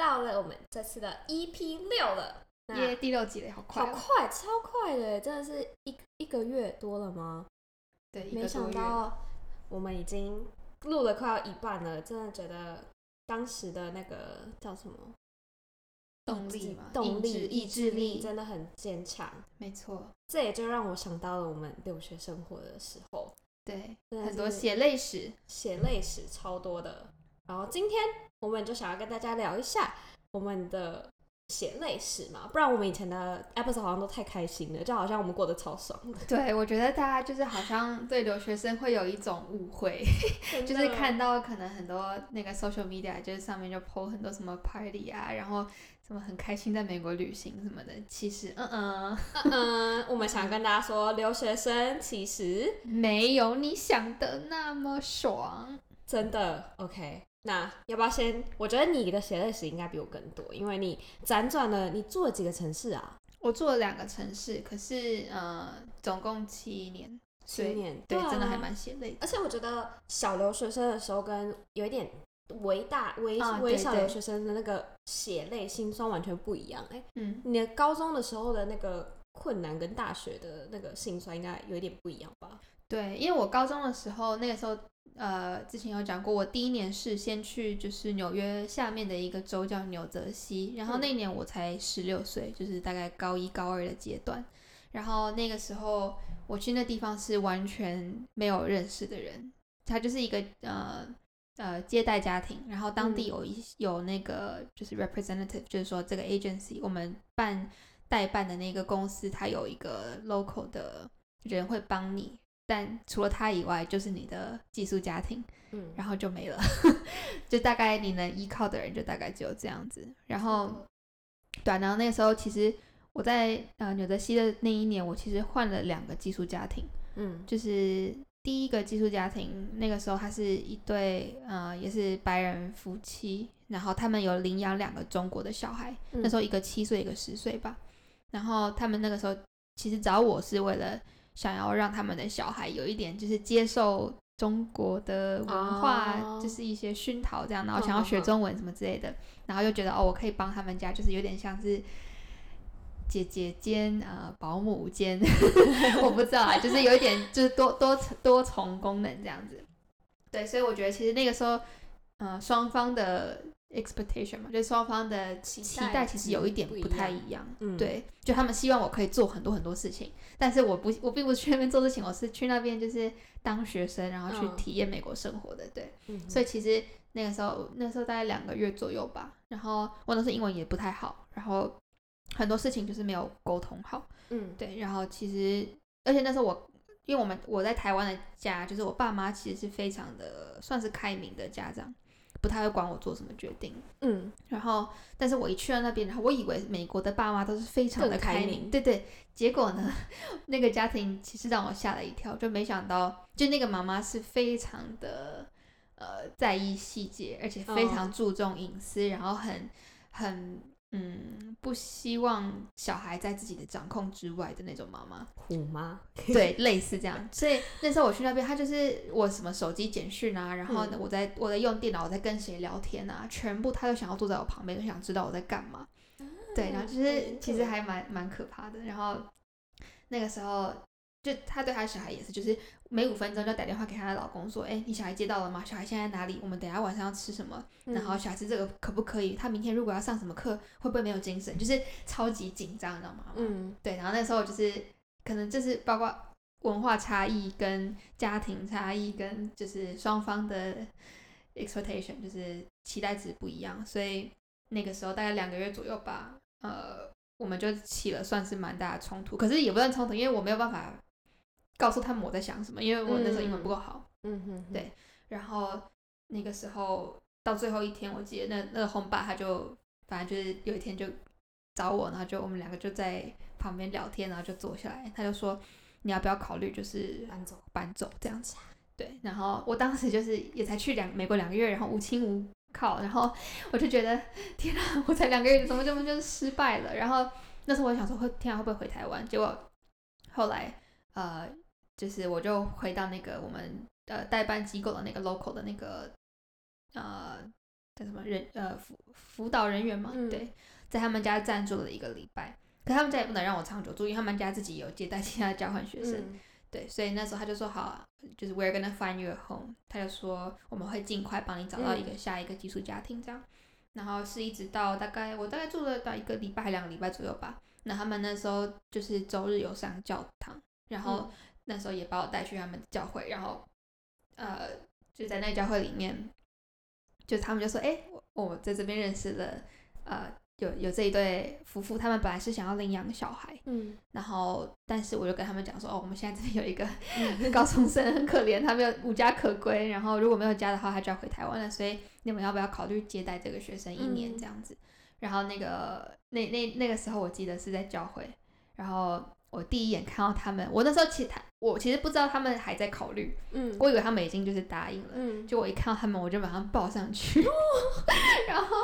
到了我们这次的 EP 六了。那耶，第六集了，好快、哦，好快，超快的，真的是一一个月多了吗？对，一没想到我们已经录了快要一半了，真的觉得当时的那个叫什么动力嘛，动力、意意志力力，真的很坚强。没错，这也就让我想到了我们留学生活的时候，对，很多血泪史，血泪史超多的。然后今天我们就想要跟大家聊一下我们的血泪史嘛，不然我们以前的 episode 好像都太开心了，就好像我们过得超爽的，对我觉得大家就是好像对留学生会有一种误会，就是看到可能很多那个 social media，就是上面就 po 很多什么 party 啊，然后什么很开心在美国旅行什么的。其实，嗯嗯，嗯，我们想跟大家说，留学生其实没有你想的那么爽。真的 OK。那要不要先？我觉得你的血泪史应该比我更多，因为你辗转了，你住了几个城市啊？我住了两个城市，可是呃，总共七年，七年，对，啊真的还蛮血泪。而且我觉得小留学生的时候跟有一点微大微微小留学生的那个血泪心酸完全不一样。哎、嗯，你的高中的时候的那个困难跟大学的那个心酸应该有一点不一样吧？对，因为我高中的时候，那个时候，呃，之前有讲过，我第一年是先去就是纽约下面的一个州叫纽泽西，然后嗯那年我才十六岁，就是大概高一高二的阶段，然后那个时候我去那地方是完全没有认识的人，他就是一个呃呃接待家庭，然后当地嗯有一有那个就是 representative，就是说这个 agency 我们办代办的那个公司，它有一个 local 的人会帮你。但除了他以外，就是你的寄宿家庭，嗯，然后就没了，就大概你能依靠的人就大概只有这样子。然后，对啊、然后那个时候其实我在呃纽泽西的那一年，我其实换了两个寄宿家庭，嗯。就是第一个寄宿家庭，那个时候他是一对呃也是白人夫妻，然后他们有领养两个中国的小孩，嗯。那时候一个七岁，一个十岁吧。然后他们那个时候其实找我是为了想要让他们的小孩有一点就是接受中国的文化，哦就是一些熏陶这样，然后嗯想要学中文什么之类的，然后又觉得哦，我可以帮他们家，就是有点像是。姐姐兼呃保姆兼，我不知道啊，就是有一点就是多多多重功能这样子。对，所以我觉得其实那个时候，呃，双方的 expectation 嘛，就是双方的期期待待其实有一点不太样一样。嗯，对，就他们希望我可以做很多很多事情，但是我不，我并不是去那边做事情，我是去那边就是当学生，然后去嗯体验美国生活的。对，嗯，所以其实那个时候，那时候大概两个月左右吧，然后我那时候英文也不太好，然后很多事情就是没有沟通好。嗯对，然后其实，而且那时候我，因为我们我在台湾的家，就是我爸妈其实是非常的算是开明的家长，不太会管我做什么决定。嗯然后，但是我一去到那边，然后我以为美国的爸妈都是非常的更开开明，对对。结果呢，那个家庭其实让我吓了一跳，就没想到，就那个妈妈是非常的呃在意细节，而且非常哦注重隐私，然后很很嗯不希望小孩在自己的掌控之外的那种妈妈。虎妈，对，类似这样。所以那时候我去那边，他就是我什么手机简讯啊，然后我在我在用电脑，我在跟谁聊天啊，全部他都想要坐在我旁边，都想知道我在干嘛。对，然后就是其实还蛮蛮可怕的。然后那个时候，就她对她小孩也是，就是每五分钟就打电话给她的老公说：“哎，你小孩接到了吗？小孩现在哪里？我们等下晚上要吃什么？然后小孩子这个可不可以？他明天如果要上什么课，会不会没有精神？就是超级紧张，你知道吗？嗯对，然后那时候就是可能就是包括文化差异、跟家庭差异、跟就是双方的 expectation，就是期待值不一样，所以那个时候大概两个月左右吧，呃，我们就起了算是蛮大的冲突，可是也不算冲突，因为我没有办法告诉他们我在想什么，因为我那时候英文不够好。嗯哼，对然后那个时候到最后一天，我记得那那个红爸他就反正就是有一天就找我，然后就我们两个就在旁边聊天，然后就坐下来，他就说你要不要考虑就是搬走，搬走这样子。对，然后我当时就是也才去两美国两个月，然后无亲无靠，然后我就觉得天哪，我才两个月，怎么怎么就是失败了？然后那时候我想说会天啊会不会回台湾？结果后来呃，就是我就回到那个我们呃代办机构的那个 local 的那个呃叫什么人呃辅辅导人员嘛，嗯对，在他们家暂住了一个礼拜。可他们家也不能让我长久住，因为他们家自己有接待其他的交换学生。嗯对，所以那时候他就说好啊，就是 we're gonna find you a home，他就说我们会尽快帮你找到一个下一个寄宿家庭这样。然后是一直到大概我大概住了到一个礼拜两个礼拜左右吧。那他们那时候就是周日有上教堂，然后嗯那时候也把我带去他们教会，然后呃就在那个教会里面，就他们就说，哎、我我在这边认识了呃有有这一对夫妇，他们本来是想要领养小孩，嗯然后，但是我就跟他们讲说，哦，我们现在这边有一个 高中生很可怜，他没有无家可归，然后如果没有家的话，他就要回台湾了，所以你们要不要考虑接待这个学生一年嗯这样子？然后那个那那那个时候我记得是在教会，然后我第一眼看到他们，我那时候其实他我其实不知道他们还在考虑，嗯。我以为他们已经就是答应了，嗯。就我一看到他们，我就马上抱上去。然后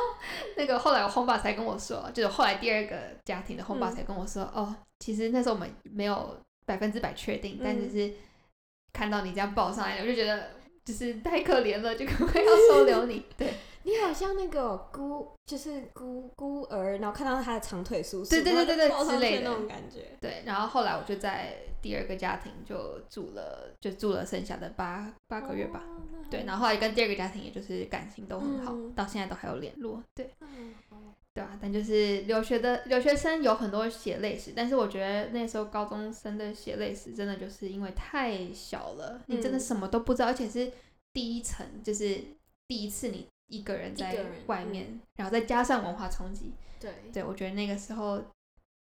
那个后来我红爸才跟我说，就是后来第二个家庭的红爸嗯。才跟我说，哦，其实那时候我们没有百分之百确定，但只嗯。是看到你这样抱上来，我就觉得就是太可怜了，就赶快要收留你。对你好像那个孤，就是孤孤儿，然后看到他的长腿叔叔，对对对之类的那种感觉。对，然后后来我就在第二个家庭就住了，就住了剩下的八八个月吧。哦对，然后后来跟第二个家庭也就是感情都很好，嗯到现在都还有联络。对。嗯对啊，但就是留学的留学生有很多血泪史，但是我觉得那时候高中生的血泪史真的就是因为太小了，你真的嗯什么都不知道，而且是第一层，就是第一次你一个人在外面，然后再加上文化冲击，对。对我觉得那个时候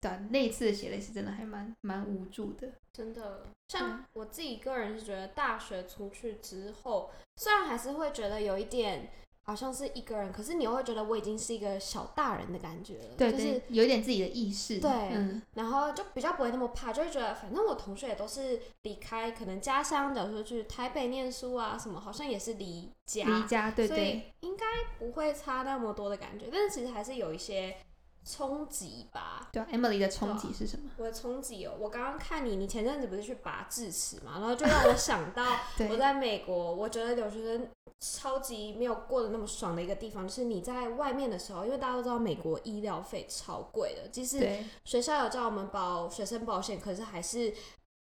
的那一次的血泪是真的还蛮蛮无助的。真的，像。我自己个人是觉得，大学出去之后，虽然还是会觉得有一点好像是一个人，可是你又会觉得我已经是一个小大人的感觉了，对，就是有一点自己的意识。对嗯，然后就比较不会那么怕，就会觉得反正我同学也都是离开可能家乡的，说去台北念书啊什么，好像也是离家，离家，对所以对应该不会差那么多的感觉，但是其实还是有一些冲击吧。对啊，Emily 的冲击是什么？我的冲击哦，我刚刚看你，你前阵子不是去拔智齿嘛，然后就让我想到 我在美国，我觉得留学生超级没有过得那么爽的一个地方，就是你在外面的时候，因为大家都知道美国医疗费超贵的，即使对学校有叫我们保学生保险，可是还是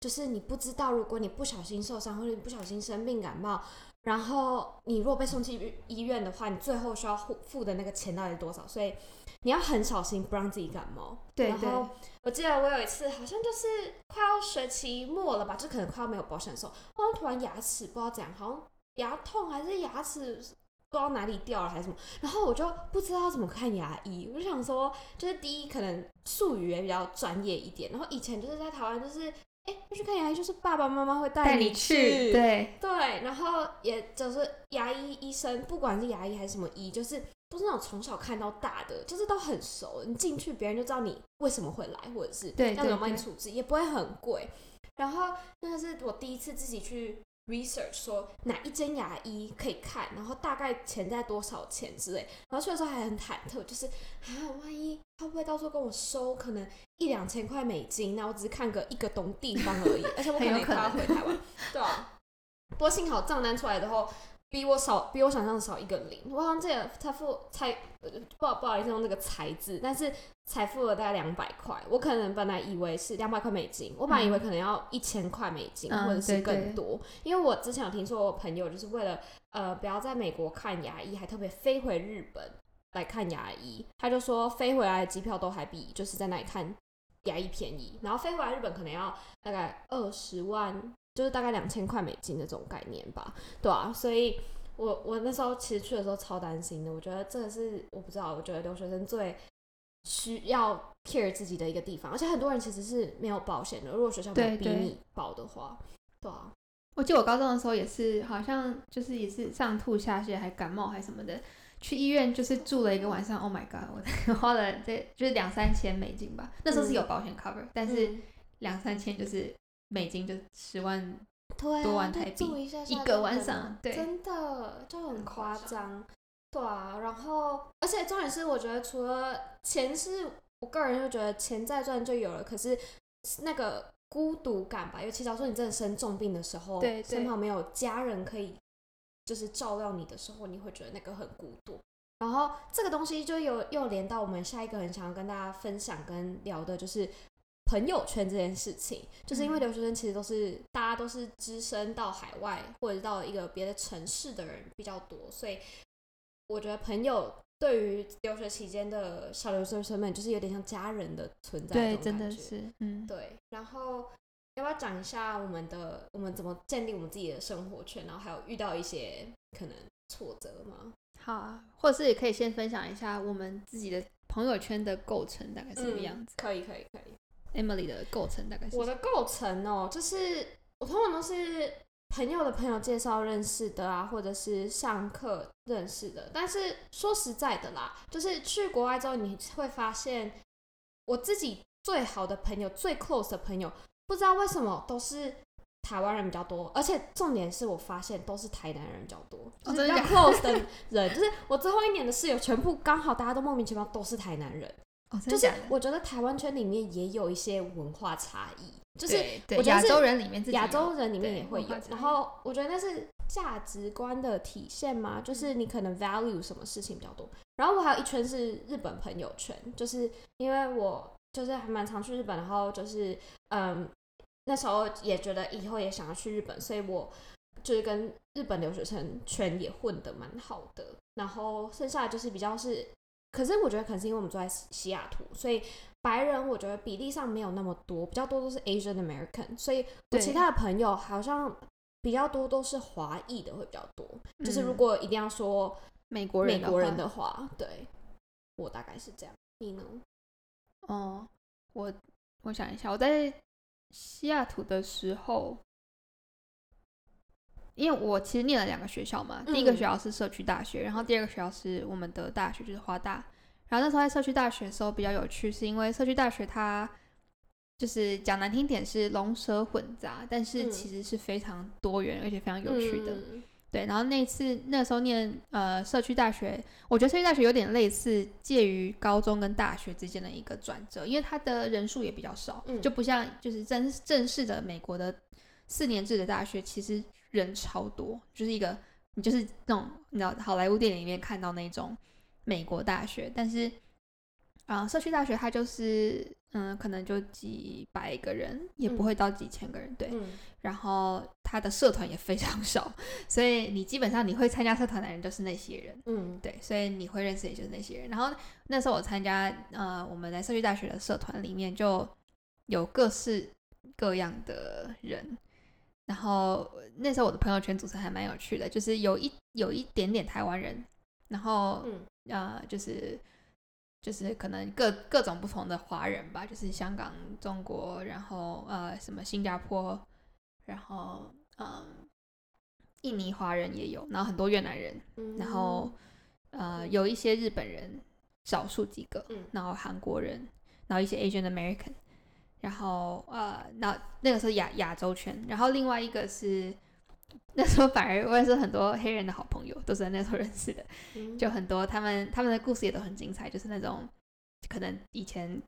就是你不知道，如果你不小心受伤或者你不小心生病感冒，然后你如果被送去医院的话，你最后需要付付的那个钱到底是多少？所以你要很小心，不让自己感冒。对对然后我记得我有一次好像就是快要学期末了吧，就可能快要没有保险的时候，好像突然牙齿不知道怎样，好像牙痛还是牙齿不知道哪里掉了还是什么，然后我就不知道怎么看牙医，我就想说，就是第一可能术语也比较专业一点，然后以前就是在台湾就是，哎、要去看牙医就是爸爸妈妈会带你去，对对，然后也就是牙医医生，不管是牙医还是什么医，就是都是那种从小看到大的，就是都很熟。你进去，别人就知道你为什么会来，或者是对要怎么帮你处置，也不会很贵。然后那个是我第一次自己去 research 说哪一间牙医可以看，然后大概钱在多少钱之类。然后去的时候还很忐忑，就是啊，万一他会不会到时候跟我收可能一两千块美金，那我只是看个一个东地方而已，而且我 可能也快要回台湾，对啊。不过幸好账单出来之后，比我少，比我想象的少一个零。我好像这个才付才呃不好不好意思用那个财字，但是才付了大概两百块。我可能本来以为是两百块美金，我本来以为可能要一千块美金、嗯或者是对对更多，因为我之前有听说我朋友就是为了呃不要在美国看牙医，还特别飞回日本来看牙医。他就说飞回来的机票都还比就是在那里看牙医便宜，然后飞回来日本可能要大概二十万，就是大概两千块美金的这种概念吧，对啊，所以我我那时候其实去的时候超担心的，我觉得这个是我不知道，我觉得留学生最需要 care 自己的一个地方，而且很多人其实是没有保险的。如果学校没有逼对对你保的话，对啊，我记得我高中的时候也是，好像就是也是上吐下泻，还感冒还什么的，去医院就是住了一个晚上。Oh my god！我 花了这就是两三千美金吧，那时候是有保险 cover，、但是嗯两三千就是美金就十万。多万台币一下下一个晚上对真的就很很夸夸张，对啊。然后，而且重点是，我觉得除了钱是，我个人就觉得钱再赚就有了，可是那个孤独感吧，尤其假如说你真的生重病的时候，对对身旁没有家人可以就是照料你的时候，你会觉得那个很孤独。然后这个东西就有又连到我们下一个很想要跟大家分享跟聊的，就是朋友圈这件事情。就是因为嗯留学生其实都是大家都是只身到海外或者到一个别的城市的人比较多，所以我觉得朋友对于留学期间的小留学生们，就是有点像家人的存在。对，真的。是，嗯，对，然后要不要讲一下我们的我们怎么建立我们自己的生活圈，然后还有遇到一些可能挫折吗？好啊，或者是也可以先分享一下我们自己的朋友圈的构成大概是什么样子。可以，可以，可以。Emily 的构成大概是我的构成哦，就是我通常都是朋友的朋友介绍认识的啊，或者是上课认识的。但是说实在的啦，就是去国外之后，你会发现我自己最好的朋友、最 close 的朋友，不知道为什么都是台湾人比较多，而且重点是我发现都是台南人比较多，就是比较真的假 close 的人，就是我最后一年的室友全部刚好大家都莫名其妙都是台南人。哦，真就是？我觉得台湾圈里面也有一些文化差异，就是我觉得是亚洲人里面自己亚洲人里面也会有然后我觉得那是价值观的体现嘛，就是你可能 value 什么事情比较多。然后我还有一圈是日本朋友圈，就是因为我就是还蛮常去日本，然后就是嗯那时候也觉得以后也想要去日本，所以我就是跟日本留学生圈也混得蛮好的。然后剩下的就是比较是，可是我觉得可能是因为我们住在西西雅图，所以白人我觉得比例上没有那么多，比较多都是 Asian American，所以我其他的朋友好像比较多都是华裔的会比较多。就是如嗯果一定要说美国人美国人的的话，对我大概是这样。你呢？话哦，我我想一下，我在西雅图的时候，因为我其实念了两个学校嘛，第一个嗯学校是社区大学，然后第二个学校是我们的大学，就是华大。然后那时候在社区大学的时候比较有趣，是因为社区大学它就是讲难听点是龙蛇混杂，但是嗯其实是非常多元而且非常有趣的。嗯对，然后那次那时候念呃社区大学，我觉得社区大学有点类似介于高中跟大学之间的一个转折，因为它的人数也比较少，嗯就不像就是正正式的美国的四年制的大学，其实人超多，就是一个你就是那种你知道好莱坞电影里面看到那种美国大学，但是啊、社区大学它就是嗯可能就几百个人，也不嗯会到几千个人，对，嗯然后他的社团也非常 少，所以你基本上你会参加社团的人就是那些人，嗯对，所以你会认识也就是那些人。然后那时候我参加呃我们在社区大学的社团里面就有各式各样的人，然后那时候我的朋友圈组成还蛮有趣的，就是有一有一点点台湾人，然后嗯呃，就是就是可能各各种不同的华人吧，就是香港、中国，然后呃什么新加坡，然后嗯印尼华人也有，然后很多越南人，嗯，然后呃有一些日本人，少数几个，嗯。然后韩国人，然后一些 Asian American，然后呃那那个是亚亚洲圈，然后另外一个是。那时候反而我也是很多黑人的好朋友，都是在那时候认识的。嗯 就很多他们他们的故事也都很精彩，就是那种可能以前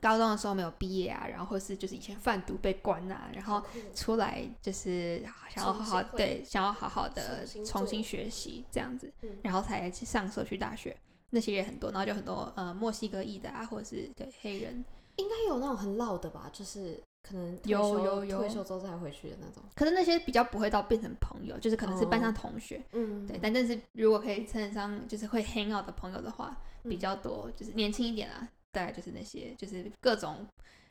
高中的时候没有毕业啊，然后或是就是以前贩毒被关啊，然后出来就是想要好好对想要好好的重新学习这样子，嗯然后才去上社区大学。那些也很多，然后就很多呃墨西哥裔的啊，或者是对黑人，应该有那种很老的吧，就是可能有有有退休之后再回去的那种。可是那些比较不会到变成朋友，就是可能是班上同学，嗯，对，但但是如果可以称得上就是会 hang out 的朋友的话，比嗯较多，就是年轻一点啊，大概就是那些就是各种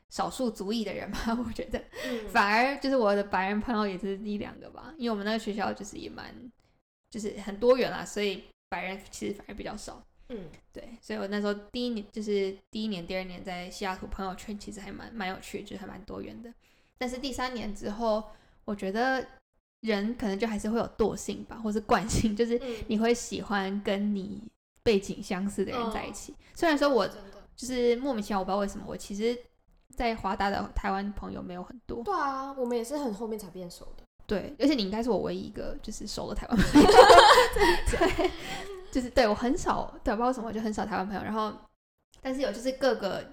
少数族裔的人吧，我觉得。嗯反而就是我的白人朋友也是一两个吧，因为我们那个学校就是也蛮就是很多元啦，所以白人其实反而比较少。嗯，对，所以我那时候第一年就是第一年、第二年在西雅图朋友圈其实还蛮蛮有趣，就是还蛮多元的。但是第三年之后，我觉得人可能就还是会有惰性吧，或是惯性，就是嗯你会喜欢跟你背景相似的人在一哦起。虽然说我就是莫名其妙，我不知道为什么，我其实，在华大的台湾朋友没有很多。对啊，我们也是很后面才变熟的。对，而且你应该是我唯一一个就是熟的台湾朋友。对，就是对我很少，对，不知道为什么我就很少台湾朋友。然后，但是有就是各个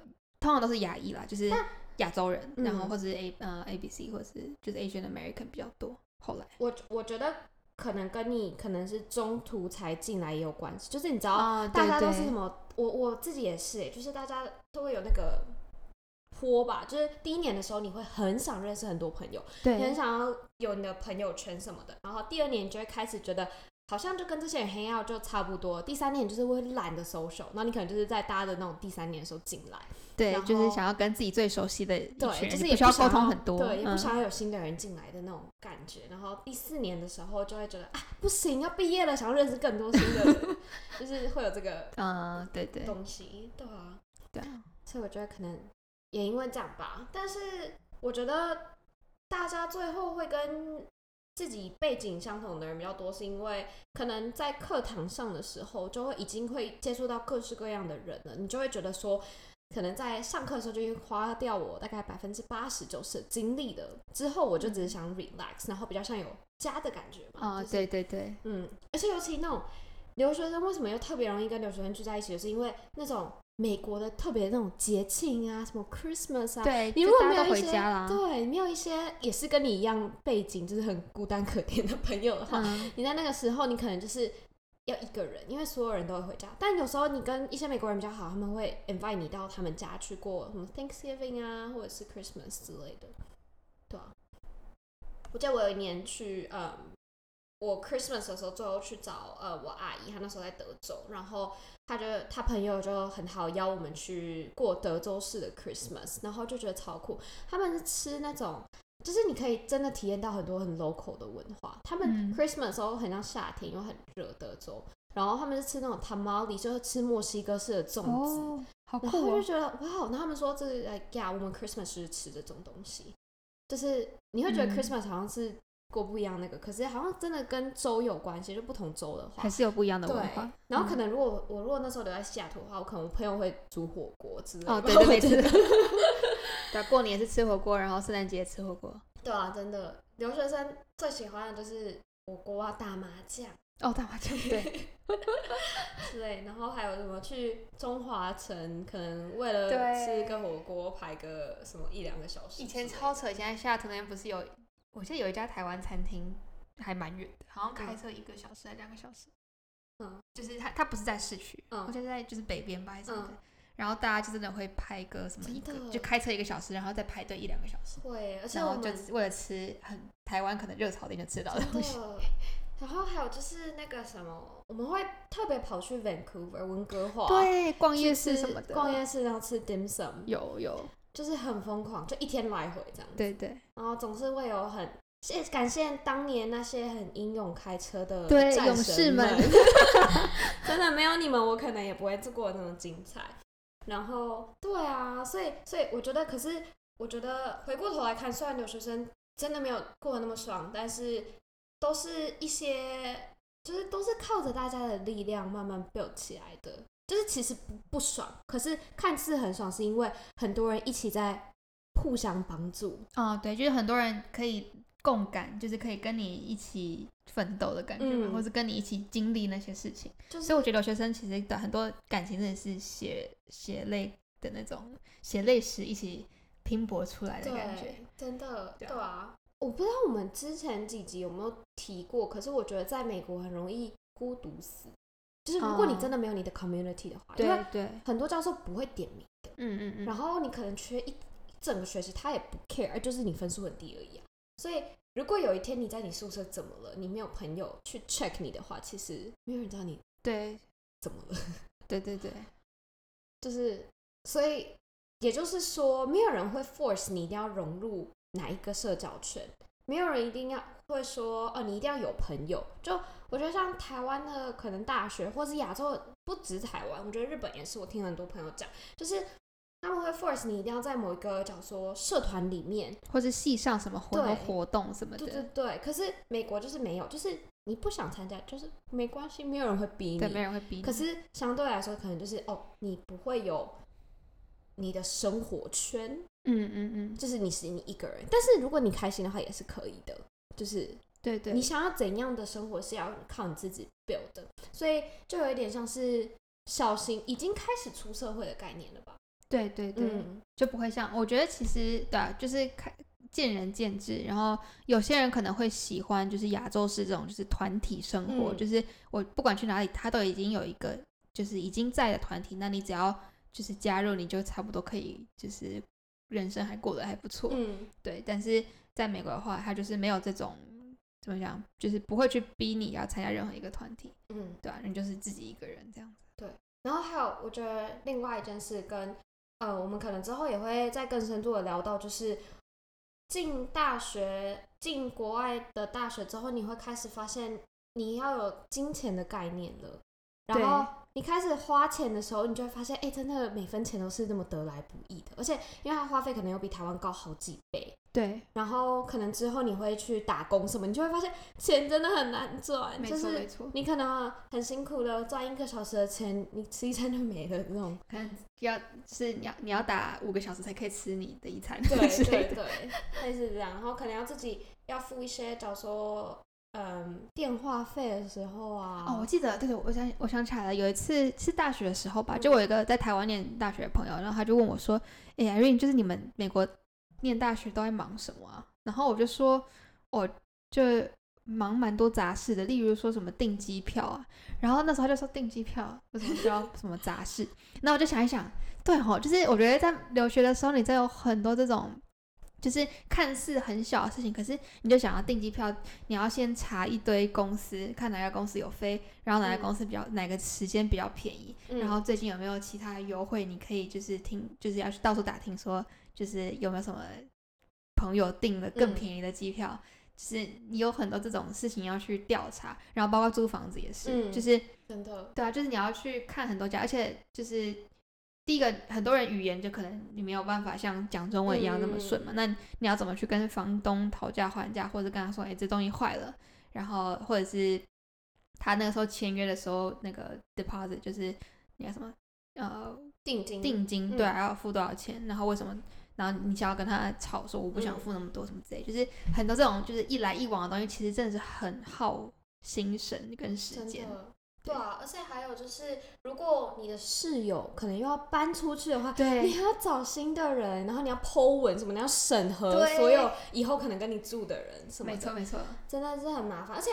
通常都是亚裔啦，就是亚洲人，然后嗯或者是 A 呃 A B C 或者是就是 Asian American 比较多。后来我我觉得可能跟你可能是中途才进来也有关系，就是你知道，啊大家都是什么？我我自己也是、欸，就是大家都会有那个坡吧，就是第一年的时候你会很想认识很多朋友，你很想要有你的朋友圈什么的，然后第二年你就会开始觉得。好像就跟这些人 hang out 就差不多。第三年就是会懒得 social，然后你可能就是在大家的那种第三年的时候进来，对，就是想要跟自己最熟悉的一对，就是也不需要沟通很多，对，也不嗯想要有新的人进来的那种感觉。然后第四年的时候就会觉得啊，不行，要毕业了，想要认识更多新的人，就是会有这个 嗯，对对东西，对啊。对啊，所以我觉得可能也因为这样吧，但是我觉得大家最后会跟自己背景相同的人比较多，是因为可能在课堂上的时候就会已经会接触到各式各样的人了，你就会觉得说。可能在上课的时候就会花掉我大概百分之八十九十的精力的，之后我就只是想 relax，然后比较像有家的感觉嘛。啊，就是对对对，嗯，而且尤其那种留学生为什么又特别容易跟留学生聚在一起，就是因为那种美国的特别那种节庆啊，什么 Christmas 啊，对，你如果没有一些回家啦，对，没有一些也是跟你一样背景，就是很孤单可怜的朋友的话，嗯，你在那个时候你可能就是。要一个人，因为所有人都会回家。但有时候你跟一些美国人比较好，他们会 invite 你到他们家去过什么 Thanksgiving 啊，或者是 Christmas 之类的，对啊。我记得我有一年去，嗯，我 Christmas 的时候最后去找呃我阿姨，她那时候在德州，然后她就她朋友就很好邀我们去过德州市的 Christmas，然后就觉得超酷。他们是吃那种，就是你可以真的体验到很多很 local 的文化。他们嗯 Christmas 的时候很像夏天，又很热，德州。然后他们是吃那种 tamale，就是吃墨西哥式的粽子。哦，好然酷哦，后就觉得哇，然后他们说这是呃呀，我们 Christmas 是吃这种东西，就是你会觉得嗯 Christmas 好像是过不一样那个，可是好像真的跟州有关系，就不同州的话还。是有不一样的文化，，然后可嗯能如果我如果那时候留在西雅图的话，我可能我朋友会煮火锅之类的。哦，对 对对，对啊，过年是吃火锅，然后圣诞节吃火锅。对啊，真的，留学生最喜欢的就是火锅啊、打麻将哦，打麻将，对 之类，然后还有什么去中华城，可能为了对吃个火锅排个什么一两个小时。以前超扯，以前在西雅图那边不是有，我记得有一家台湾餐厅，还蛮远的，好像开车一个小时还两个小时。嗯，就是它它不是在市区，嗯我觉得在就是北边吧还是什么的。嗯然后大家就真的会排个什么一个就开车一个小时，然后再排队一两个小时，会，而且然后就为了吃很台湾可能热炒店就吃到的东西。的。然后还有就是那个什么，我们会特别跑去 Vancouver 温哥华，对，逛夜市什么的，逛夜市然后吃 dim sum，有有，就是很疯狂，就一天来回这样子。对对然后总是会有很谢感谢当年那些很英勇开车的对战勇士们，真的没有你们，我可能也不会过得那么精彩。然后对啊，所以所以我觉得，可是我觉得回过头来看，虽然留学生真的没有过得那么爽，但是都是一些就是都是靠着大家的力量慢慢 build 起来的。就是其实不不爽，可是看似很爽，是因为很多人一起在互相帮助。哦，对，就是很多人可以共感，就是可以跟你一起奋斗的感觉嘛，嗯或是跟你一起经历那些事情。就是所以我觉得留学生其实的很多感情真的是血血泪的那种血泪史一起拼搏出来的感觉。真的，对啊对啊。我不知道我们之前几集有没有提过，可是我觉得在美国很容易孤独死。就是如果你哦真的没有你的 community 的话，因为对对，很多教授不会点名的，嗯嗯嗯，然后你可能缺一一整个学期，他也不 care，就是你分数很低而已啊。所以如果有一天你在你宿舍怎么了，你没有朋友去 check 你的话，其实没有人知道你对怎么了。对对对，就是，所以也就是说，没有人会 force 你一定要融入哪一个社交圈。没有人一定要会说，哦，你一定要有朋友。就我觉得像台湾的可能大学，或是亚洲，不止台湾，我觉得日本也是。我听很多朋友讲，就是他们会 force 你一定要在某一个讲说社团里面，或是系上什么活动活动什么对对的，对。可是美国就是没有，就是你不想参加，就是没关系，没有人会逼对，没有。人会逼你。可是相对来说，可能就是哦，你不会有你的生活圈，嗯嗯嗯，就是你是你一个人。但是如果你开心的话，也是可以的。就是对对，你想要怎样的生活是要靠你自己 build 的，所以就有一点像是小型已经开始出社会的概念了吧？对对对，嗯，就不会像我觉得其实对啊，就是看见仁见智。然后有些人可能会喜欢就是亚洲式这种就是团体生活，嗯就是我不管去哪里，他都已经有一个就是已经在的团体，那你只要就是加入，你就差不多可以就是人生还过得还不错。嗯，对，但是在美国的话，他就是没有这种怎么讲，就是不会去逼你要参加任何一个团体，嗯，对啊，你就是自己一个人这样子。对然后还有，我觉得另外一件事跟呃，我们可能之后也会再更深度的聊到，就是进大学、进国外的大学之后，你会开始发现你要有金钱的概念了，然后你开始花钱的时候，你就会发现，哎、真的每分钱都是那么得来不易的，而且因为它花费可能又比台湾高好几倍。对，然后可能之后你会去打工什么，你就会发现钱真的很难赚，没就是错没错，你可能很辛苦的赚一个小时的钱，你吃一餐就没了那种。可能要就是你要你要打五个小时才可以吃你的一餐对。对对，类似这样。然后可能要自己要付一些，假如说嗯电话费的时候啊。哦，我记得，对对，我想我想起来了，有一次是大学的时候吧，嗯就我有一个在台湾念大学的朋友，然后他就问我说：“哎、艾瑞，就是你们美国念大学都在忙什么啊？”然后我就说：“我就忙蛮多杂事的，例如说什么订机票啊。”然后那时候他就说：“订机票为什么叫 什么杂事？”那我就想一想，对吼，就是我觉得在留学的时候，你在有很多这种。就是看似很小的事情，可是你就想要订机票，你要先查一堆公司，看哪家公司有飞，然后哪家嗯。公司比较、哪个时间比较便宜，嗯。然后最近有没有其他的优惠，你可以就是听，就是要去到处打听说，就是有没有什么朋友订了更嗯。便宜的机票，就是你有很多这种事情要去调查，然后包括租房子也是，嗯就是真的，对啊，就是你要去看很多家，而且就是第一个，很多人语言就可能你没有办法像讲中文一样那么顺嘛，那你要怎么去跟房东讨价还价，或者跟他说，哎、这东西坏了，然后或者是他那个时候签约的时候，那个 deposit 就是你要什么呃定金定金，嗯对、啊，要付多少钱，然后为什么？然后你想要跟他吵说我不想嗯付那么多什么之类，就是很多这种就是一来一往的东西，其实真的是很耗心神跟时间。的。对啊，而且还有就是，如果你的室友可能又要搬出去的话，对你还要找新的人，然后你要 Po 文什么，你要审核对所有以后可能跟你住的人什么的，没错没错，真的是很麻烦。而且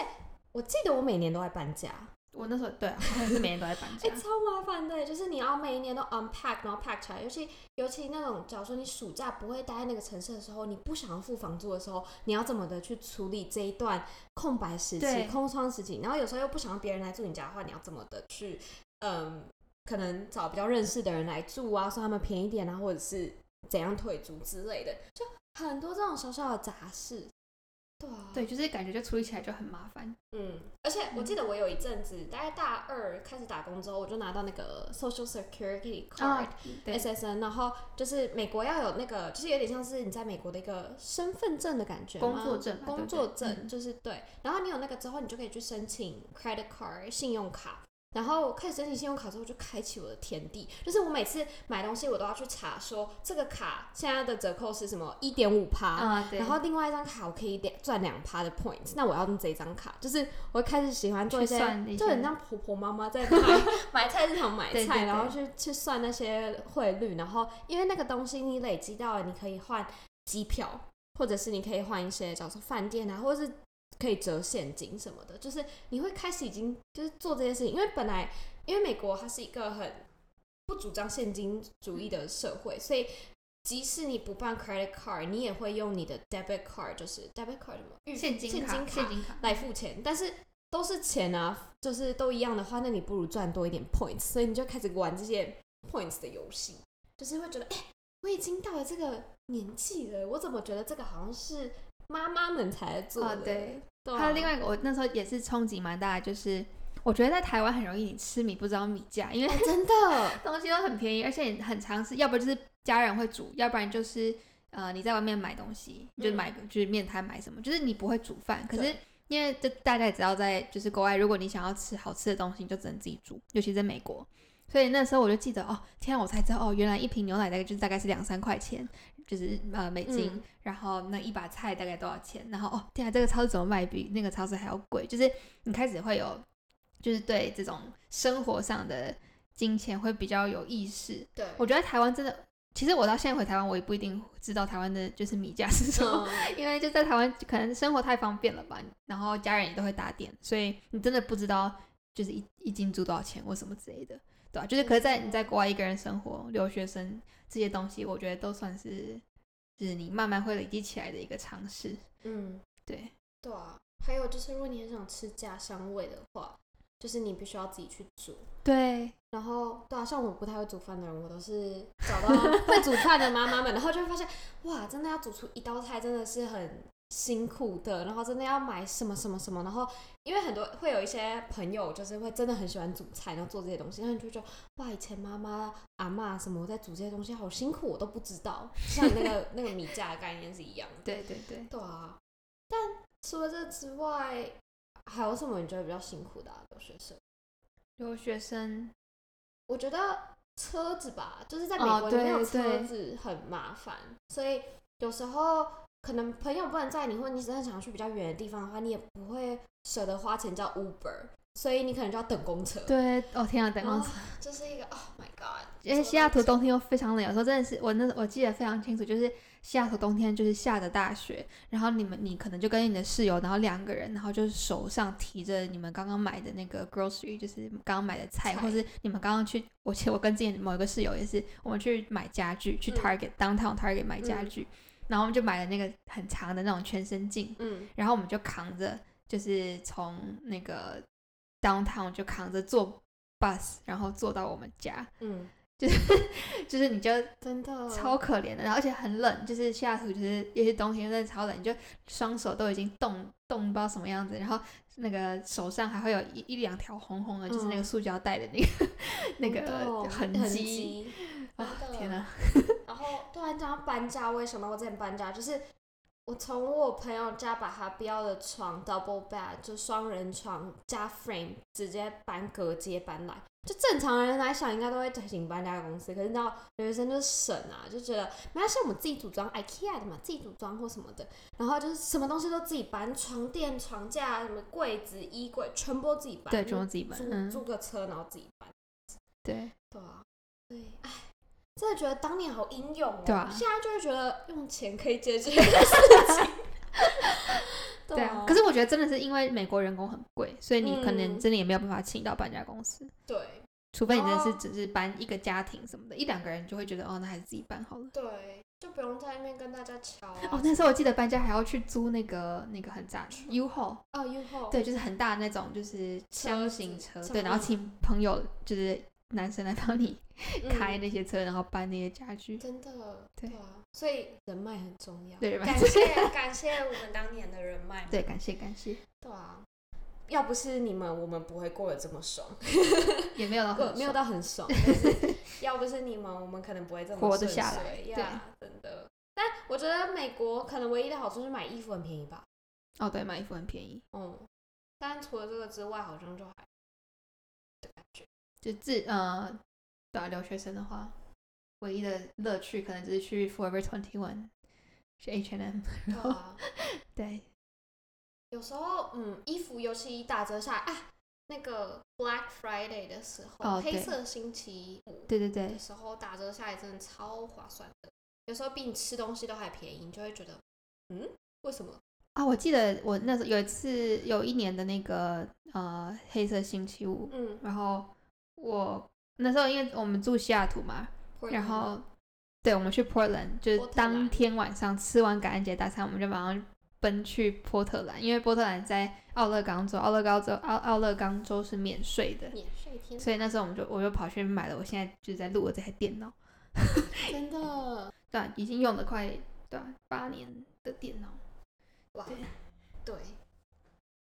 我记得我每年都在搬家，我那时候对啊，我也是每年都在搬哎、家。超麻烦的，就是你要每一年都 unpack，然后 pack 起来。尤其尤其那种，假如说你暑假不会待在那个城市的时候，你不想要付房租的时候，你要怎么的去处理这一段空白时期、空窗时期？然后有时候又不想让别人来住你家的话，你要怎么的去，嗯，可能找比较认识的人来住啊，算他们便宜点啊，或者是怎样退租之类的，就很多这种小小的杂事。对啊，对，就是感觉就处理起来就很麻烦。嗯，而且我记得我有一阵子，大概大二开始打工之后，我就拿到那个 Social Security Card、啊，对，SSN，然后就是美国要有那个，就是有点像是你在美国的一个身份证的感觉工作证工作证嗯就是对。然后你有那个之后，你就可以去申请 credit card 信用卡。然后开始申请信用卡之后，就开启我的天地。就是我每次买东西，我都要去查说这个卡现在的折扣是什么，一点五趴。啊，对，然后另外一张卡我可以点赚两趴的 points，那我要用这张卡，就是我开始喜欢做一些就很像婆婆妈妈在 买买菜市场买菜，然后去去算那些汇率，然后因为那个东西你累积到了，你可以换机票，或者是你可以换一些，假如说饭店啊，或者是可以折现金什么的，就是你会开始已经就是做这些事情，因为本来因为美国它是一个很不主张现金主义的社会，所以即使你不办 credit card，你也会用你的 debit card，就是 debit card 什么现金卡，现金卡现金卡，来付钱，但是都是钱啊，就是都一样的话，那你不如赚多一点 points，所以你就开始玩这些 points 的游戏，就是会觉得，哎、我已经到了这个年纪了，我怎么觉得这个好像是妈妈们才做的。哦对，对啊还有另外一个，我那时候也是冲击蛮大的，就是我觉得在台湾很容易你吃米不知道米价，因为哦 真的，东西都很便宜，而且你很常吃，要不就是家人会煮，要不然就是呃你在外面买东西，就是买个就是面摊买什么，就是你不会煮饭。可是因为这大家也知道，在就是国外，如果你想要吃好吃的东西，你就只能自己煮，尤其在美国。所以那时候我就记得哦，天啊，我才知道哦，原来一瓶牛奶大概就是大概是两三块钱，就是呃美金，嗯然后那一把菜大概多少钱？然后哦，天啊，这个超市怎么卖比那个超市还要贵？就是你开始会有，就是对这种生活上的金钱会比较有意识。对，我觉得台湾真的，其实我到现在回台湾，我也不一定知道台湾的就是米价是什么，嗯 因为就在台湾可能生活太方便了吧，然后家人也都会打点，所以你真的不知道就是一一斤猪多少钱或什么之类的，对吧、就是可是，在你在国外一个人生活，留学生这些东西，我觉得都算是就是你慢慢会累积起来的一个尝试。嗯，对，对啊。还有就是，如果你很想吃家乡味的话，就是你必须要自己去煮。对，然后，对啊，像我不太会煮饭的人，我都是找到会煮饭的妈妈们，然后就会发现，哇，真的要煮出一道菜真的是很辛苦的，然后真的要买什么什么什么，然后因为很多会有一些朋友就是会真的很喜欢煮菜，然后做这些东西，然后你就觉得，哇，以前妈妈、阿妈什么在煮这些东西好辛苦，我都不知道，像那个那个米价的概念是一样的。对对对，对啊，但除了这之外，还有什么你觉得比较辛苦的、啊、留学生？留学生，我觉得车子吧，就是在美哦国你没有车子很麻烦，所以有时候可能朋友不能载你，或你真的想要去比较远的地方的话，你也不会舍得花钱叫 Uber，所以你可能就要等公车。对，哦天啊，等公车。这是一个 Oh my God！因为西雅图冬天又非常冷，有时候真的是我那我记得非常清楚，就是西雅图冬天就是下着大雪，然后你们你可能就跟你的室友，然后两个人，然后就是手上提着你们刚刚买的那个 grocery，就是刚刚买的菜，菜或是你们刚刚去，我我跟之前某一个室友也是，我们去买家具，去嗯 Target、downtown Target 买家嗯具，然后我们就买了那个很长的那种全身镜，嗯，然后我们就扛着，就是从那个 downtown 就扛着坐 bus，然后坐到我们家。嗯，就是 就是你就真的超可怜的，然后而且很冷，就是西雅图就是也是冬天真的超冷，你就双手都已经冻冻不知道什么样子，然后那个手上还会有一一两条红红的，就是那个嗯塑胶袋的那个 那个痕痕迹。啊天哪！突然讲到搬家，为什么我之前搬家，就是我从我朋友家把他不要的床 double bed 就双人床加 frame 直接搬隔街搬来。就正常人来想，应该都会请搬家公司，可是你知道留学生就是省啊，就觉得没关系，我们自己组装 IKEA 的嘛，自己组装或什么的，然后就是什么东西都自己搬，床垫、床架、什么柜子、衣柜，全部都自己搬，对，全部自己搬。租嗯，租个车然后自己搬。对，对啊，对，哎，真的觉得当年好英勇哦。对啊现在就会觉得用钱可以解决的事情。对啊。可是我觉得真的是因为美国人工很贵，所以你可能嗯真的也没有办法请到搬家公司，对除非你真的是哦只是搬一个家庭什么的，一两个人就会觉得哦，那还是自己搬好了。对，就不用在那边跟大家吵啊。哦，那时候我记得搬家还要去租那个那个很炸的 U Haul，哦，U 后对，就是很大的那种，就是箱型车，对，然后请朋友就是男生来帮你嗯开那些车，然后搬那些家具。真的对啊，所以人脉很重要。对感谢感谢我们当年的人脉。对，感谢感谢，对啊，要不是你们，我们不会过得这么爽。也没有到不没有到很爽，但是 要不是你们，我们可能不会这么活得顺下来遂呀真的。但我觉得美国可能唯一的好处是买衣服很便宜吧，哦，对，买衣服很便宜，嗯，但除了这个之外，好像就还。就自呃，对啊，留学生的话，唯一的乐趣可能只是去 Forever Twenty One，去 H and M，对啊，对，有时候嗯，衣服尤其打折下来啊，那个 Black Friday 的时候，哦黑色星期五对对对的，时候打折下来真的超划算的，有时候比你吃东西都还便宜，你就会觉得嗯，为什么？啊，我记得我那时候有一次有一年的那个呃黑色星期五，嗯，然后我那时候因为我们住西雅图嘛，然后对我们去 Portland，就是当天晚上吃完感恩节大餐，我们就马上奔去波特兰，因为波特兰在奥勒冈州，奥勒冈州奥奥勒冈州是免税的，免税天所以那时候我们就我就跑去买了我现在就是在录的这台电脑，真的。对啊、已经用了快对啊八年的电脑，哇，对。对，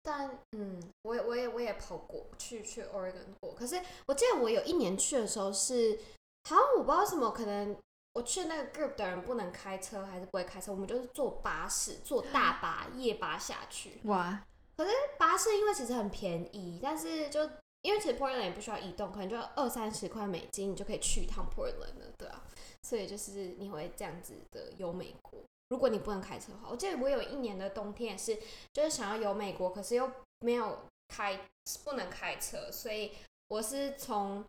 但嗯，我也我也我也跑过去去 Oregon 过，可是我记得我有一年去的时候是，好像我不知道为什么，可能我去那个 group 的人不能开车还是不会开车，我们就是坐巴士，坐大巴夜巴下去。哇，可是巴士因为其实很便宜，但是就因为其实 Portland 也不需要移动，可能就二三十块美金，你就可以去一趟 Portland 了，对啊，所以就是你会这样子的游美国。如果你不能开车的话，我记得我有一年的冬天也是，就是想要游美国，可是又没有开，不能开车，所以我是从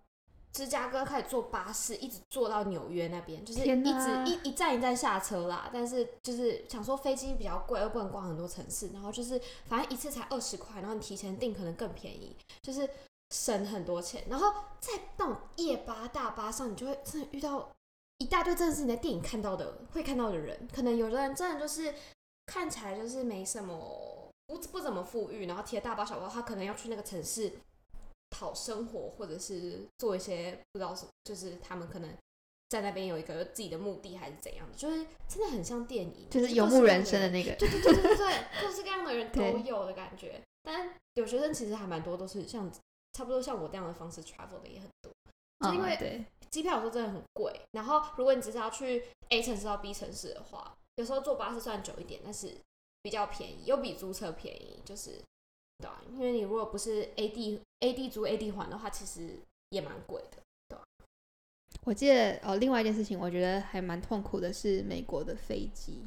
芝加哥开始坐巴士，一直坐到纽约那边，就是一直一一站一站下车啦。但是就是想说飞机比较贵，又不能逛很多城市，然后就是反正一次才二十块，然后你提前订可能更便宜，就是省很多钱。然后在那种夜巴大巴上，你就会真的遇到一大堆真的是你在电影看到的会看到的人，可能有的人真的就是看起来就是没什么不不怎么富裕，然后提着大包小包，他可能要去那个城市讨生活，或者是做一些不知道什么，就是他们可能在那边有一个自己的目的还是怎样的，就是真的很像电影，就是游牧人生的那个，对对对对对对，各式各样的人都有的感觉。但留学生其实还蛮多，都是像差不多像我这样的方式 travel 的也很多。就因为机票有时候真的很贵，然后如果你只是要去 A 城市到 B 城市的话，有时候坐巴士算久一点，但是比较便宜，又比租车便宜，就是对啊，因为你如果不是 A D A D 租 A D 还的话，其实也蛮贵的。我记得哦，另外一件事情，我觉得还蛮痛苦的是美国的飞机，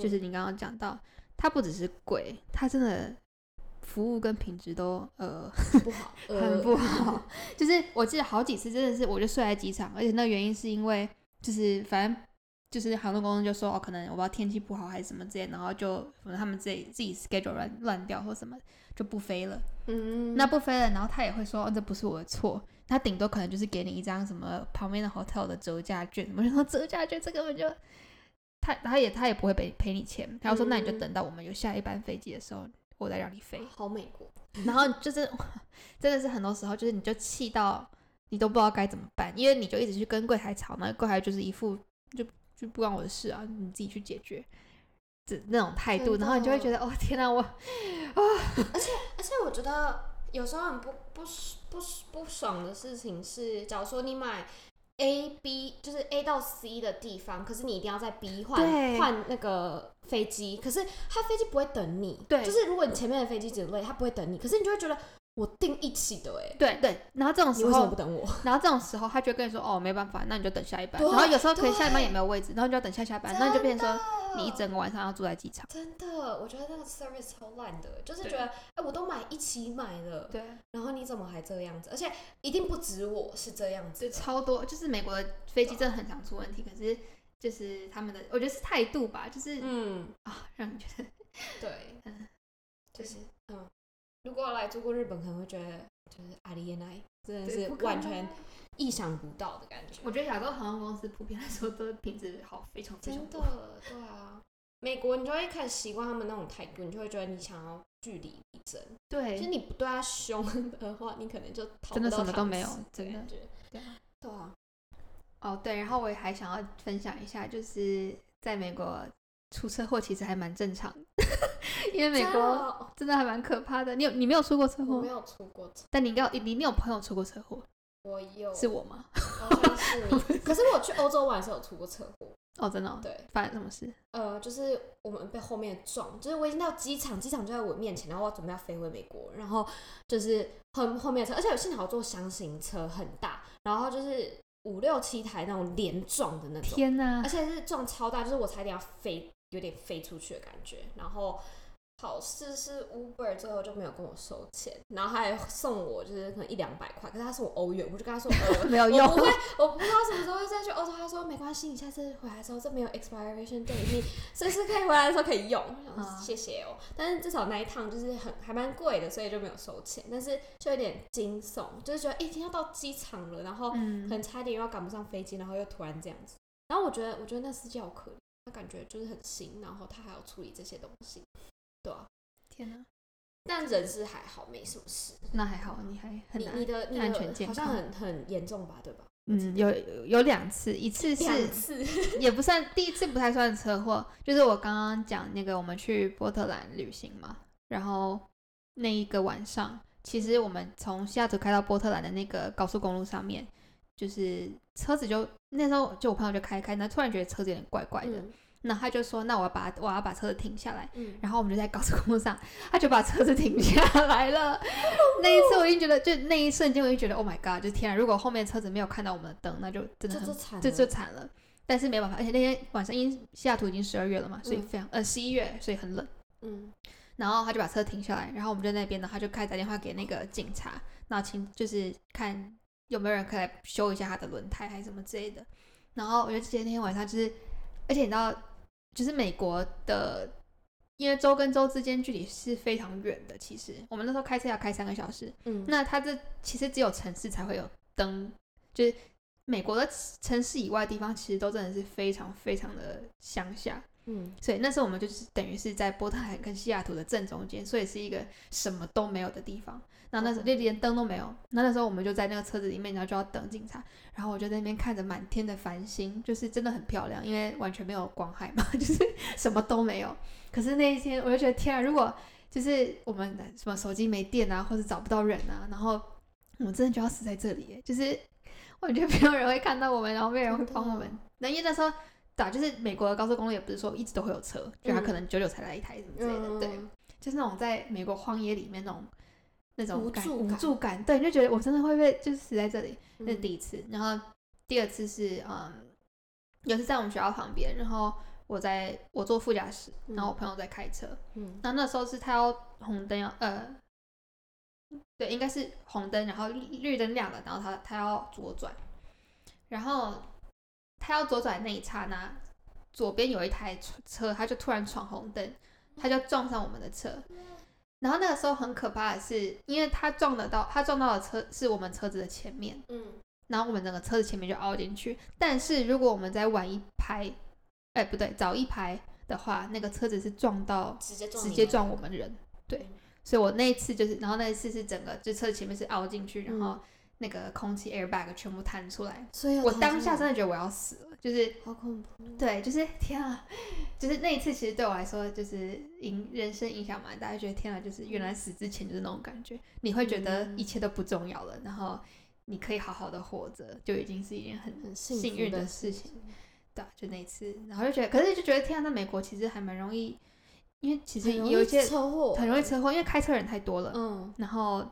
就是你刚刚讲到，它不只是贵，它真的服务跟品质都呃不好，很呃不好。就是我记得好几次真的是我就睡在机场，而且那原因是因为就是反正就是航空公司就说哦，可能我不知道天气不好还是什么之类，然后就可能他们自己自己 schedule 乱乱掉或什么就不飞了。嗯，那不飞了，然后他也会说、哦、这不是我的错，他顶多可能就是给你一张什么旁边的 hotel 的折价券，我就说折价券这根本就他他也他也不会赔赔你钱，他就说那你就嗯等到我们有下一班飞机的时候，我再让你飞。好美国，然后就是 真的是很多时候就是你就气到你都不知道该怎么办，因为你就一直去跟柜台吵，那柜台就是一副就就不关我的事啊，你自己去解决。这那种态度，然后你就会觉得，哦天哪，我 而且我觉得有时候很不不不不爽的事情是，假如说你买 A B 就是 A 到 C 的地方，可是你一定要在 B 换换那个飞机，可是他飞机不会等你。对就是如果你前面的飞机只累，他不会等你，可是你就会觉得我订一起的哎、对对，然后这种时你为什么不等我？然后这种时候，他就会跟你说：“哦，没办法，那你就等下一班。”对然后有时候可能下一班也没有位置，然后你就要等下下班，那你就变成说你一整个晚上要住在机场。真的，我觉得那个 service 超烂的，就是对觉得哎、我都买一起买了，对，然后你怎么还这样子？而且一定不止我是这样子就的，超多，就是美国的飞机真的很常出问题，可是就是他们的，我觉得是态度吧，就是、嗯，啊，让你觉得 对，嗯就是嗯，如果来住过日本，可能会觉得就是阿里耶奈真的是完全能意想不到的感觉。我觉得亚洲航空公司普遍来说都品质好，非常非常。真的，对啊，美国你就会开始习惯他们那种态度，你就会觉得你想要据理力争。就是对，你不对他凶的话，你可能就讨真的什么都没有真的感觉。对啊对啊，哦对，然后我也还想要分享一下，就是在美国出车祸其实还蛮正常的，因为美国哦真的还蛮可怕的。你有你没有出过车祸我没？有出过车，但你应该有你你有朋友出过车祸，我有是我吗？好像是 你，可是我去欧洲玩的时候有出过车祸。哦，真的、哦，对，发生什么事？呃，就是我们被后面撞，就是我已经到机场，机场就在我面前，然后我准备要飞回美国，然后就是后后面的车，而且有幸好坐箱型车很大，然后就是五六七台那种连撞的那种，天哪而！且是撞超大，就是我差点要飞，有点飞出去的感觉。然后好事是 Uber 最后就没有跟我收钱，然后他还送我就是可能一两百块，可是他送我欧元，我就跟他说呃 没有用我不会，我不知道什么时候会再去欧洲。他说没关系，你下次回来的时候这没有 expiration date，你 随时可以回来的时候可以用。我谢谢哦，但是至少那一趟就是很还蛮贵的，所以就没有收钱，但是就有点惊悚，就是觉得哎已经要到机场了，然后嗯，很差点又要赶不上飞机，然后又突然这样子。然后我觉得，我觉得那司机好可怜，他感觉就是很新，然后他还要处理这些东西，对啊。天哪！但人是还好，没什么事。那还好，你还很难你你的你的安全健好像康很很严重吧，对吧？嗯，有有两次，一次 是次，也不算第一次，不太算车祸，就是我刚刚讲那个我们去波特兰旅行嘛，然后那一个晚上，其实我们从西雅图开到波特兰的那个高速公路上面，就是车子就那时候就我朋友就开开，那突然觉得车子有点怪怪的，嗯那他就说那我要把我要把车子停下来，嗯，然后我们就在高速公路上，他就把车子停下来了。那一次我已经觉得，就那一瞬间我就觉得，Oh my god！就天啊，如果后面车子没有看到我们的灯，那就真的很惨了，这就惨了。但是没办法，而且那天晚上因为西雅图已经十二月了嘛，所以嗯非常、呃十一月，所以很冷。嗯然后他就把车停下来，然后我们在那边呢，他就开始打电话给那个警察，那请就是看有没有人可以来修一下他的轮胎还是什么之类的。然后我就记得那天晚上就是，而且你知道，就是美国的，因为州跟州之间距离是非常远的。其实我们那时候开车要开三个小时，嗯，那它这其实只有城市才会有灯，就是美国的城市以外的地方，其实都真的是非常非常的乡下。嗯所以那时候我们就是等于是在波特兰跟西雅图的正中间，所以是一个什么都没有的地方。然后那时候就连灯都没有，那那时候我们就在那个车子里面，然后就要等警察。然后我就在那边看着满天的繁星，就是真的很漂亮，因为完全没有光害嘛，就是什么都没有。可是那一天我就觉得天啊，如果就是我们的什么手机没电啊，或者找不到人啊，然后我们真的就要死在这里，就是我觉得没有人会看到我们，然后没有人会帮我们。那因为那时候。对啊，就是美国的高速公路也不是说一直都会有车，就它可能久久才来一台什么之类的，嗯，对，就是那种在美国荒野里面那种那种感无无助感助感，对，你就觉得我真的会被就是死在这里，那是嗯第一次。然后第二次是嗯，有次在我们学校旁边，然后我在我坐副驾驶，然后我朋友在开车，嗯那那时候是他要红灯要呃，对，应该是红灯，然后绿绿灯亮了，然后他他要左转，然后他要左转那一刹那，左边有一台车，他就突然闯红灯，他就撞上我们的车。然后那个时候很可怕的是，因为他撞得到，他撞到的车是我们车子的前面，嗯然后我们整个车子前面就凹进去。但是如果我们再晚一排，哎不对，早一排的话，那个车子是撞到直接撞直接撞我们人。对嗯，所以我那一次就是，然后那一次是整个就车子前面是凹进去，然后嗯那个空气 airbag 全部弹出来。所以我当下真的的觉得我要死了，就是好恐怖，对，就是天啊，就是那一次其实对我来说就是影人生影响蛮大，就觉得天啊，就是原来死之前就是那种感觉，你会觉得嗯一切都不重要了，然后你可以好好的活着，就已经是一件很很幸运的的事情。对啊，就那一次，然后就觉得，可是就觉得天啊，在美国其实还蛮容易，因为其实有一些车祸，很容易车祸，因为开车人太多了，嗯，然后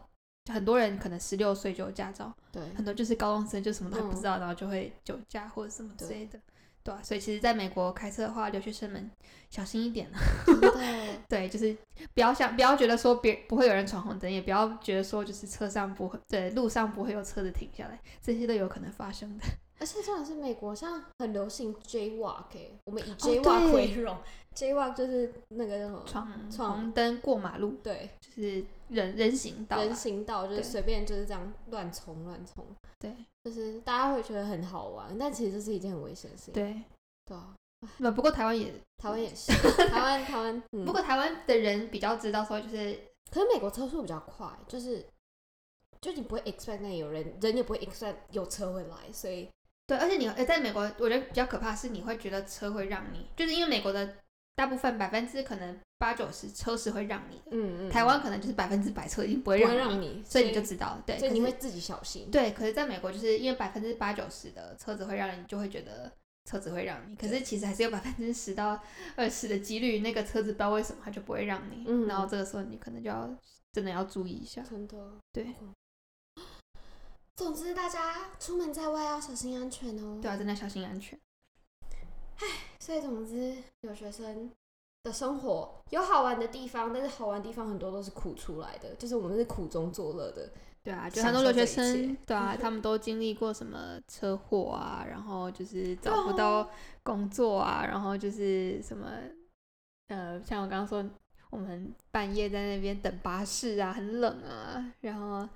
很多人可能十六岁就有驾照，对，很多就是高中生就什么都不嗯知道，然后就会酒驾或者什么之类的，对啊，所以其实在美国开车的话，留学生们小心一点呢。对，就是不要想，不要觉得说别不会有人闯红灯，也不要觉得说就是车上不会，对，路上不会有车子停下来，这些都有可能发生的。而且重点是美国像很流行 Jaywalk，、欸、我们以哦 Jaywalk 为荣、Jaywalk 就是那个叫什么？闯闯灯过马路对，就是人人行道啊，人行道就是对。随便就是这样乱冲乱冲，对。就是大家会觉得很好玩，但其实这是一件很危险的事情。对。对啊，那不过台湾也，台湾也是，台湾台湾，嗯，不过台湾的人比较知道说就是可是美国车速比较快，就是就你不会 expect 那里有人，人也不会 expect 有车会来，所以对，而且你呃，在美国，我觉得比较可怕是你会觉得车会让你，就是因为美国的大部分百分之可能八九十车是会让你的，嗯嗯，台湾可能就是百分之百车已经不会不会让你，让你，所以你就知道了，对，所以可是你会自己小心。对，可是在美国就是因为百分之八九十的车子会让你，就会觉得车子会让你，可是其实还是有百分之十到二十的几率，那个车子不知道为什么它就不会让你，嗯。然后这个时候你可能就要真的要注意一下，真的，对，总之大家出门在外要小心安全哦。对啊，真的小心安全。唉所以总之，留学生的生活有好玩的地方，但是好玩的地方很多都是苦出来的，就是我们是苦中作乐的。对啊，就享很多留学生，对啊，他们都经历过什么车祸啊，然后就是找不到工作啊，然后就是什么，呃，像我刚刚说，我们半夜在那边等巴士啊，很冷啊，然后，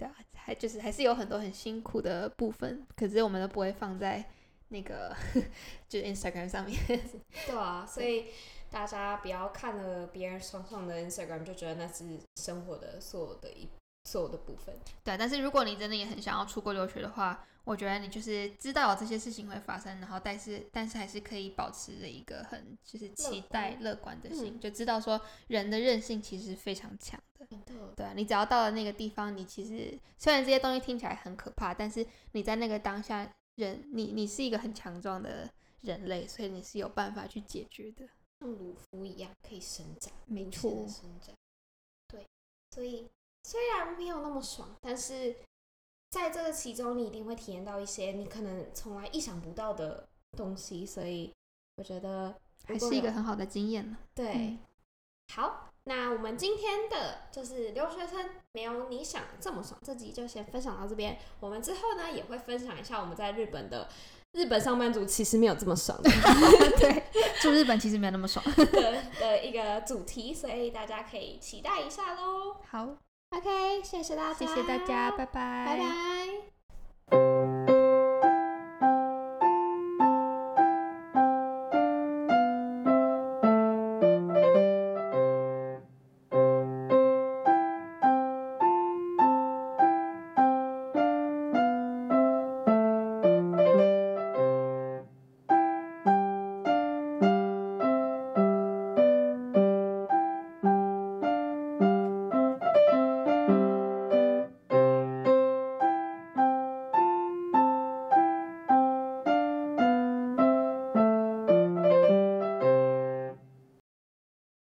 对啊，还就是还是有很多很辛苦的部分，可是我们都不会放在那个 就是 Instagram 上面。对啊，所以大家不要看了别人爽爽的 Instagram 就觉得那是生活的所有的一所有的部分。对，但是如果你真的也很想要出国留学的话，我觉得你就是知道有这些事情会发生，然后但是但是还是可以保持着一个很就是期待乐观的心，就知道说人的韧性其实非常强的。对啊，你只要到了那个地方，你其实虽然这些东西听起来很可怕，但是你在那个当下，人你你是一个很强壮的人类，所以你是有办法去解决的，像鲁夫一样可以生长，没错，生长。对，所以虽然没有那么爽，但是。在这个其中，你一定会体验到一些你可能从来意想不到的东西，所以我觉得还是一个很好的经验呢。对，好，那我们今天的就是留学生没有你想这么爽，这集就先分享到这边。我们之后呢也会分享一下我们在日本的日本上班族其实没有这么爽，对，住日本其实没有那么爽的的一个主题，所以大家可以期待一下喽。好。OK，谢谢大家，谢谢大家，拜拜，拜拜。